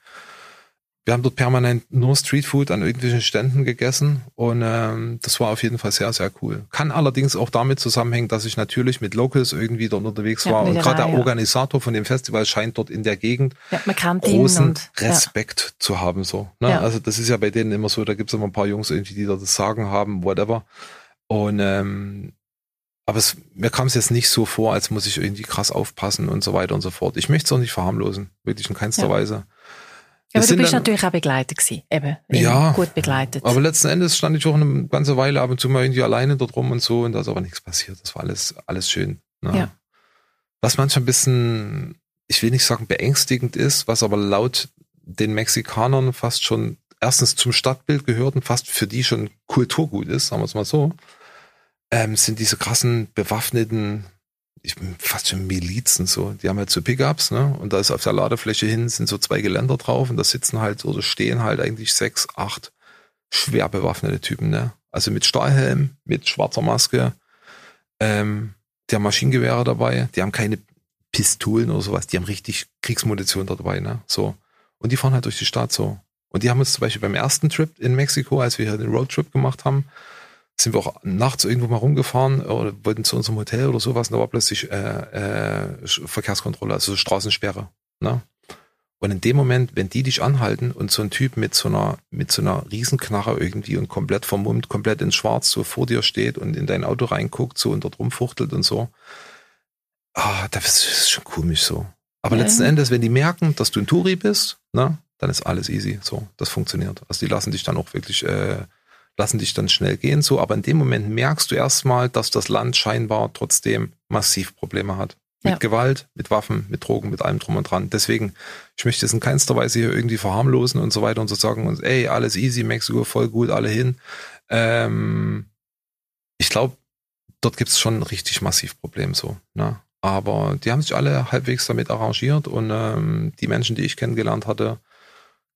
Wir haben dort permanent nur Streetfood an irgendwelchen Ständen gegessen und ähm, das war auf jeden Fall sehr, sehr cool. Kann allerdings auch damit zusammenhängen, dass ich natürlich mit Locals irgendwie dort unterwegs Ja, war und gerade der ja. Organisator von dem Festival scheint dort in der Gegend Ja, großen und, Respekt zu haben. so. Ne? Also das ist ja bei denen immer so, da gibt es immer ein paar Jungs irgendwie, die da das Sagen haben, whatever. Und ähm, aber es, mir kam es jetzt nicht so vor, als muss ich irgendwie krass aufpassen und so weiter und so fort. Ich möchte es auch nicht verharmlosen, wirklich in keinster Ja. Weise. Ja, aber du bist dann- natürlich auch begleitet gewesen, eben. Ja, Gut begleitet. Aber letzten Endes stand ich auch eine ganze Weile ab und zu mal irgendwie alleine dort rum und so und da ist aber nichts passiert. Das war alles, alles schön. Ne? Ja. Was manchmal ein bisschen, ich will nicht sagen beängstigend ist, was aber laut den Mexikanern fast schon erstens zum Stadtbild gehört und fast für die schon Kulturgut ist, sagen wir es mal so, ähm, sind diese krassen bewaffneten, ich bin fast schon Milizen so. Die haben halt so Pickups, ne? Und da ist auf der Ladefläche hin sind so zwei Geländer drauf und da sitzen halt oder stehen halt eigentlich sechs, acht schwer bewaffnete Typen, ne? Also mit Stahlhelm, mit schwarzer Maske, ähm, die haben Maschinengewehre dabei, die haben keine Pistolen oder sowas, die haben richtig Kriegsmunition da dabei, ne? So. Und die fahren halt durch die Stadt so. Und die haben uns zum Beispiel beim ersten Trip in Mexiko, als wir hier den Roadtrip gemacht haben, sind wir auch nachts irgendwo mal rumgefahren oder wollten zu unserem Hotel oder sowas und da war plötzlich äh, äh, Verkehrskontrolle, also Straßensperre. Ne? Und in dem Moment, wenn die dich anhalten und so ein Typ mit so einer, mit so einer Riesenknarre irgendwie und komplett vermummt, komplett in Schwarz so vor dir steht und in dein Auto reinguckt so und dort rumfuchtelt und so, ah, das ist schon komisch so. Aber Ja. letzten Endes, wenn die merken, dass du ein Touri bist, ne, dann ist alles easy. So, das funktioniert. Also die lassen dich dann auch wirklich, äh, lassen dich dann schnell gehen. So, aber in dem Moment merkst du erstmal, dass das Land scheinbar trotzdem massiv Probleme hat. Mit Ja. Gewalt, mit Waffen, mit Drogen, mit allem drum und dran. Deswegen, ich möchte es in keinster Weise hier irgendwie verharmlosen und so weiter und so sagen und ey, alles easy, Mexiko voll gut, alle hin. Ähm, ich glaube, dort gibt es schon richtig massiv Probleme so. Ne? Aber die haben sich alle halbwegs damit arrangiert und ähm, die Menschen, die ich kennengelernt hatte,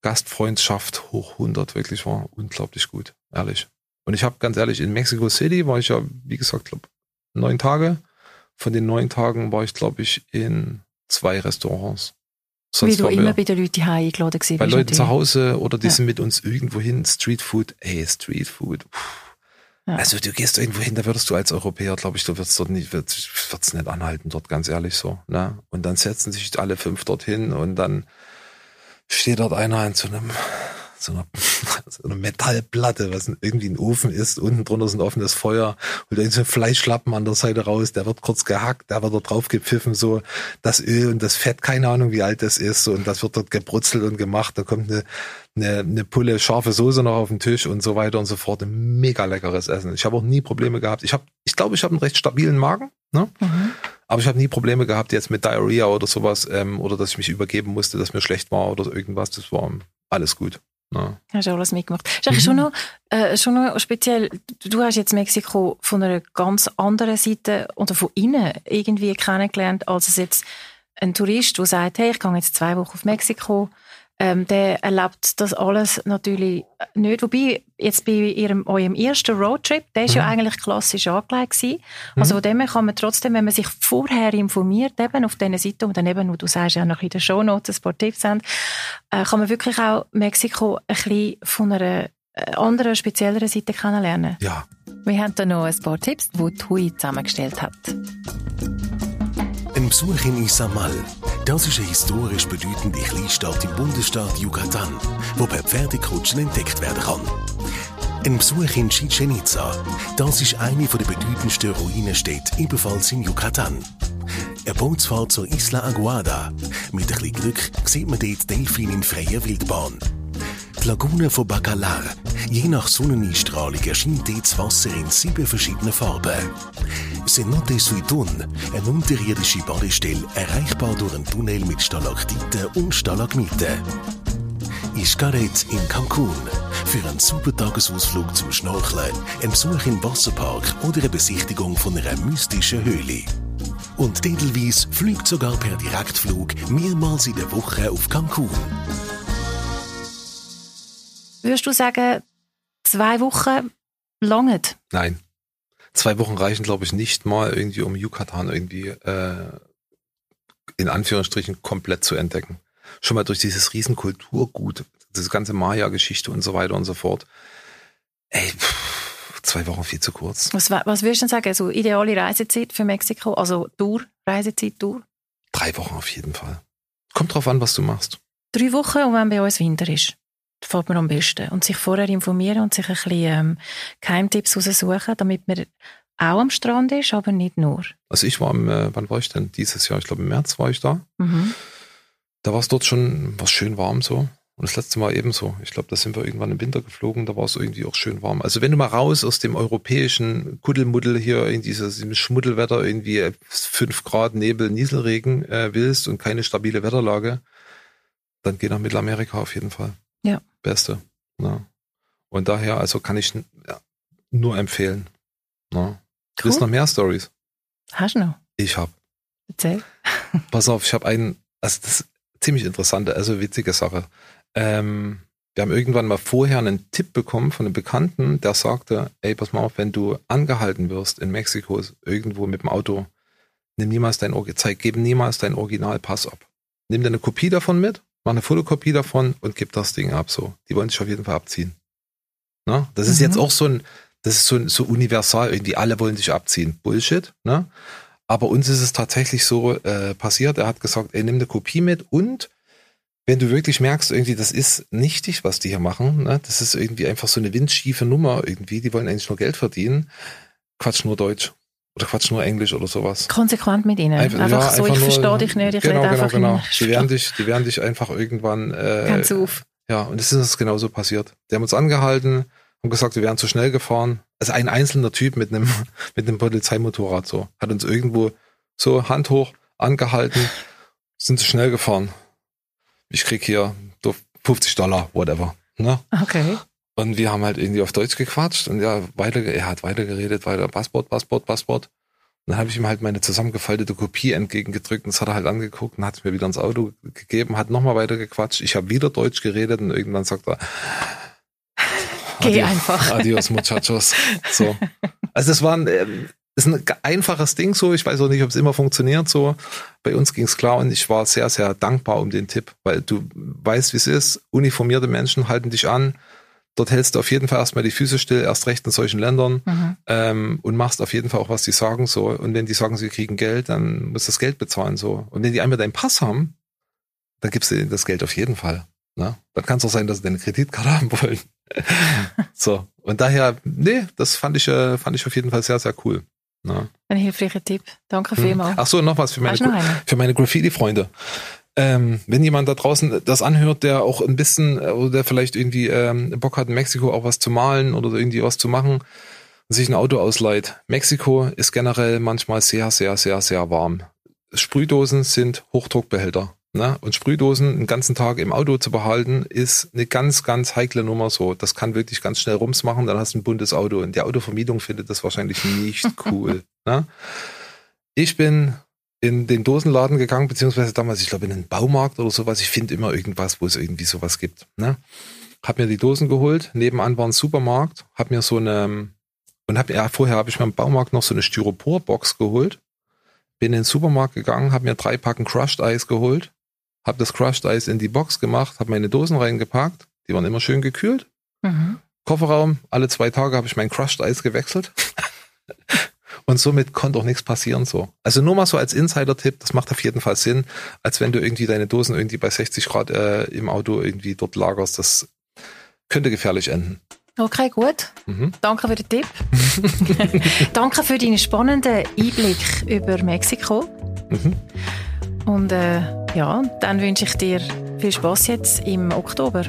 Gastfreundschaft hoch 100 wirklich war unglaublich gut, ehrlich. Und ich habe ganz ehrlich, in Mexico City war ich ja, wie gesagt, glaub, neun Tage. Von den neun Tagen war ich, glaube ich, in zwei Restaurants. Wie du immer bei den Leuten eingeladen gewesen bei. Leuten zu. Hause oder die Ja. sind mit uns irgendwo hin, Streetfood, ey, Streetfood. Ja. Also du gehst irgendwo hin, da würdest du als Europäer, glaube ich, du wirst dort nicht, wird, wird's nicht anhalten dort, ganz ehrlich so. Ne? Und dann setzen sich alle fünf dorthin und dann steht dort einer in so einem so einer, so einer Metallplatte, was irgendwie ein Ofen ist. Unten drunter ist ein offenes Feuer. Und da ist ein Fleischlappen an der Seite raus. Der wird kurz gehackt, der wird dort drauf gepfiffen, so das Öl und das Fett, keine Ahnung, wie alt das ist. So, und das wird dort gebrutzelt und gemacht. Da kommt eine, eine, eine Pulle scharfe Soße noch auf den Tisch und so weiter und so fort. Ein mega leckeres Essen. Ich habe auch nie Probleme gehabt. Ich habe, ich glaube, ich habe einen recht stabilen Magen. Ne? Mhm. Aber ich habe nie Probleme gehabt jetzt mit Diarrhea oder sowas ähm, oder dass ich mich übergeben musste, dass mir schlecht war oder irgendwas. Das war alles gut. Ne? Hast du alles mitgemacht. Ist eigentlich schon, noch, äh, schon noch speziell, du hast jetzt Mexiko von einer ganz anderen Seite oder von innen irgendwie kennengelernt, als es jetzt ein Tourist, der sagt, hey, ich gehe jetzt zwei Wochen auf Mexiko, ähm, der erlebt das alles natürlich nicht. Wobei, jetzt bei ihrem, eurem ersten Roadtrip, der ist ja eigentlich klassisch angelegt gewesen. Also von dem her kann man trotzdem, wenn man sich vorher informiert, eben auf diesen Seiten, und dann eben, wo du sagst, ja noch in den Shownotes ein paar Tipps haben, äh, kann man wirklich auch Mexiko ein bisschen von einer äh, anderen, spezielleren Seite kennenlernen. Ja, Wir haben da noch ein paar Tipps, die Tui zusammengestellt hat. Ein Besuch in Izamal. Das ist eine historisch bedeutende Kleinstadt im Bundesstaat Yucatan, wo per Pferdekutschen entdeckt werden kann. Ein Besuch in Chichen Itza. Das ist eine der bedeutendsten Ruinenstädte ebenfalls in Yucatan. Eine Bootsfahrt zur Isla Aguada. Mit ein bisschen Glück sieht man dort Delfin in freier Wildbahn. Die Lagune von Bacalar. Je nach Sonneneinstrahlung erscheint dort das Wasser in sieben verschiedenen Farben. Cenote Suitun, eine unterirdische Badestelle, erreichbar durch einen Tunnel mit Stalaktiten und Stalagmiten. Iscaret in Cancun. Für einen super Tagesausflug zum Schnorcheln, einen Besuch im Wasserpark oder eine Besichtigung von einer mystischen Höhle. Und Edelweiss fliegt sogar per Direktflug mehrmals in der Woche auf Cancun. Würdest du sagen, zwei Wochen langen? nein. Zwei Wochen reichen, glaube ich, nicht mal irgendwie, um Yucatan irgendwie äh, in Anführungsstrichen komplett zu entdecken. Schon mal durch dieses Riesenkulturgut, diese ganze Maya-Geschichte und so weiter und so fort. Ey, pff, zwei Wochen viel zu kurz. Was, was würdest du denn sagen, so ideale Reisezeit für Mexiko? Also Tour, Reisezeit, Tour? Drei Wochen auf jeden Fall. Kommt drauf an, was du machst. Drei Wochen und wenn bei uns Winter ist, fährt man am besten. Und sich vorher informieren und sich ein bisschen ähm, Geheimtipps raussuchen, damit man auch am Strand ist, aber nicht nur. Also ich war im, äh, wann war ich denn? Dieses Jahr, ich glaube im März war ich da. Mhm. Da war es dort schon, was schön warm so. Und das letzte Mal ebenso. Ich glaube, da sind wir irgendwann im Winter geflogen, da war es irgendwie auch schön warm. Also wenn du mal raus aus dem europäischen Kuddelmuddel hier in dieses Schmuddelwetter, irgendwie fünf Grad Nebel, Nieselregen äh, willst und keine stabile Wetterlage, dann geh nach Mittelamerika auf jeden Fall. Ja. Beste. Ja. Und daher, also kann ich nur empfehlen. Ja. Cool. Willst du noch mehr Stories? Hast du noch? Ich hab. Erzähl. Pass auf, ich habe einen, also das ist ziemlich interessante, also witzige Sache. Ähm, wir haben irgendwann mal vorher einen Tipp bekommen von einem Bekannten, der sagte, ey, pass mal auf, wenn du angehalten wirst in Mexiko irgendwo mit dem Auto, nimm niemals dein zeig, gib niemals deinen Originalpass ab. Nimm dir eine Kopie davon mit, mach eine Fotokopie davon und gib das Ding ab. So, die wollen sich auf jeden Fall abziehen. Na? Das ist Mhm. jetzt auch so ein, das ist so, so universal, irgendwie alle wollen sich abziehen. Bullshit, ne? Aber uns ist es tatsächlich so äh, passiert. Er hat gesagt, ey, nimm eine Kopie mit und wenn du wirklich merkst, irgendwie, das ist nichtig, was die hier machen, ne? das ist irgendwie einfach so eine windschiefe Nummer irgendwie, die wollen eigentlich nur Geld verdienen, quatsch nur Deutsch oder quatsch nur Englisch oder sowas. Konsequent mit ihnen. Einfach, ja, so, ich nur- verstehe dich nicht, ich genau, rede genau, einfach genau. Die werden dich, die werden dich einfach irgendwann, äh, Ganz auf. ja, und es ist uns genauso passiert. Die haben uns angehalten, haben gesagt, wir wären zu schnell gefahren. Also ein einzelner Typ mit einem, mit einem Polizeimotorrad so, hat uns irgendwo so Hand hoch angehalten, sind zu schnell gefahren. Ich krieg hier so 50 Dollar, whatever. Ne? Okay. Und wir haben halt irgendwie auf Deutsch gequatscht und ja, weiter, er hat weitergeredet, weiter Passport, Passport, Passport. Und dann habe ich ihm halt meine zusammengefaltete Kopie entgegengedrückt und das hat er halt angeguckt und hat es mir wieder ins Auto gegeben, hat nochmal weiter gequatscht. Ich habe wieder Deutsch geredet und irgendwann sagt er, Geh Adios- einfach. Adios, muchachos. So. Also das war ein, ähm, ist ein einfaches Ding so. Ich weiß auch nicht, ob es immer funktioniert so. Bei uns ging es klar und ich war sehr, sehr dankbar um den Tipp, weil du weißt, wie es ist. Uniformierte Menschen halten dich an. Dort hältst du auf jeden Fall erstmal die Füße still, erst recht in solchen Ländern Mhm. ähm, und machst auf jeden Fall auch, was die sagen so. Und wenn die sagen, sie kriegen Geld, dann musst du das Geld bezahlen so. Und wenn die einmal deinen Pass haben, dann gibst du ihnen das Geld auf jeden Fall. Ne? Dann kann es auch sein, dass sie deine Kreditkarte haben wollen. so. Und daher, nee, das fand ich, äh, fand ich auf jeden Fall sehr, sehr cool. Ne? Ein hilfreicher Tipp. Danke Hm. vielmals. Ach so, noch was für meine, für meine Graffiti-Freunde. Ähm, wenn jemand da draußen das anhört, der auch ein bisschen, äh, oder der vielleicht irgendwie ähm, Bock hat, in Mexiko auch was zu malen oder irgendwie was zu machen, sich ein Auto ausleiht. Mexiko ist generell manchmal sehr, sehr, sehr, sehr warm. Sprühdosen sind Hochdruckbehälter. Ne? Und Sprühdosen den ganzen Tag im Auto zu behalten, ist eine ganz, ganz heikle Nummer so. Das kann wirklich ganz schnell Rums machen, dann hast du ein buntes Auto. Und die Autovermietung findet das wahrscheinlich nicht cool. Ne? Ich bin in den Dosenladen gegangen, beziehungsweise damals, ich glaube, in den Baumarkt oder sowas. Ich finde immer irgendwas, wo es irgendwie sowas gibt. Ne? Hab mir die Dosen geholt, nebenan war ein Supermarkt, hab mir so eine, und hab, ja, vorher habe ich mir im Baumarkt noch so eine Styroporbox geholt, bin in den Supermarkt gegangen, hab mir drei Packen Crushed Eis geholt, hab das Crushed Eis in die Box gemacht, hab meine Dosen reingepackt, die waren immer schön gekühlt, Mhm. Kofferraum, alle zwei Tage habe ich mein Crushed Eis gewechselt. Und somit konnte auch nichts passieren so. Also nur mal so als Insider-Tipp, das macht auf jeden Fall Sinn, als wenn du irgendwie deine Dosen irgendwie bei 60 Grad äh, im Auto irgendwie dort lagerst. Das könnte gefährlich enden. Okay, gut. Mhm. Danke für den Tipp. Danke für deinen spannenden Einblick über Mexiko. Mhm. Und äh, ja, dann wünsche ich dir viel Spaß jetzt im Oktober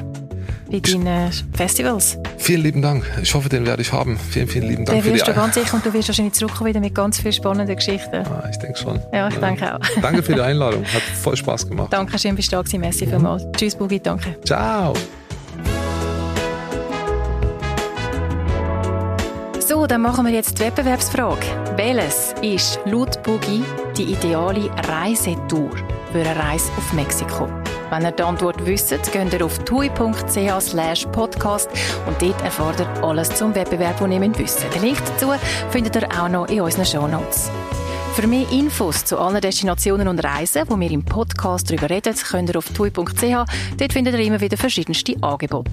bei deinen Festivals. Vielen lieben Dank. Ich hoffe, den werde ich haben. Vielen, vielen lieben Dank Den für die wirst du Ein- ganz sicher und du wirst wahrscheinlich zurückkommen wieder mit ganz vielen spannenden Geschichten. ah, Ich denke schon. Ja, ich denke auch. Danke für die Einladung. Hat voll Spaß gemacht. Danke schön, bist du da gewesen. Merci vielmals. Tschüss, Bugi, danke. Ciao. So, dann machen wir jetzt die Wettbewerbsfrage. Welches ist laut Bugi die ideale Reisetour für eine Reise auf Mexiko? Wenn ihr die Antwort wisst, geht ihr auf tui.ch podcast und dort erfahrt ihr alles zum Wettbewerb, den ihr wissen. Den Link dazu findet ihr auch noch in unseren Shownotes. Für mehr Infos zu allen Destinationen und Reisen, wo wir im Podcast darüber reden, könnt ihr auf tui.ch. Dort findet ihr immer wieder verschiedenste Angebote.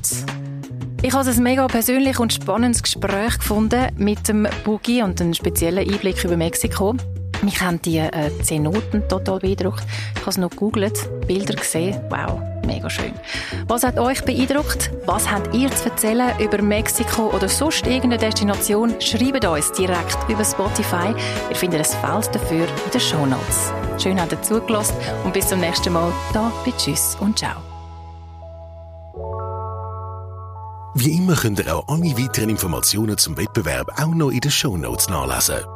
Ich habe ein mega persönlich und spannendes Gespräch gefunden mit dem Boogie und einen speziellen Einblick über Mexiko. Mich haben die äh, Zenoten total beeindruckt. Ich habe es noch gegoogelt, Bilder gesehen. Wow, mega schön. Was hat euch beeindruckt? Was habt ihr zu erzählen über Mexiko oder sonst irgendeine Destination? Schreibt uns direkt über Spotify. Ihr findet ein Feld dafür in den Show Notes. Schön, habt ihr zugelassen und bis zum nächsten Mal. Da bei Tschüss und Ciao. Wie immer könnt ihr auch alle weiteren Informationen zum Wettbewerb auch noch in den Show Notes nachlesen.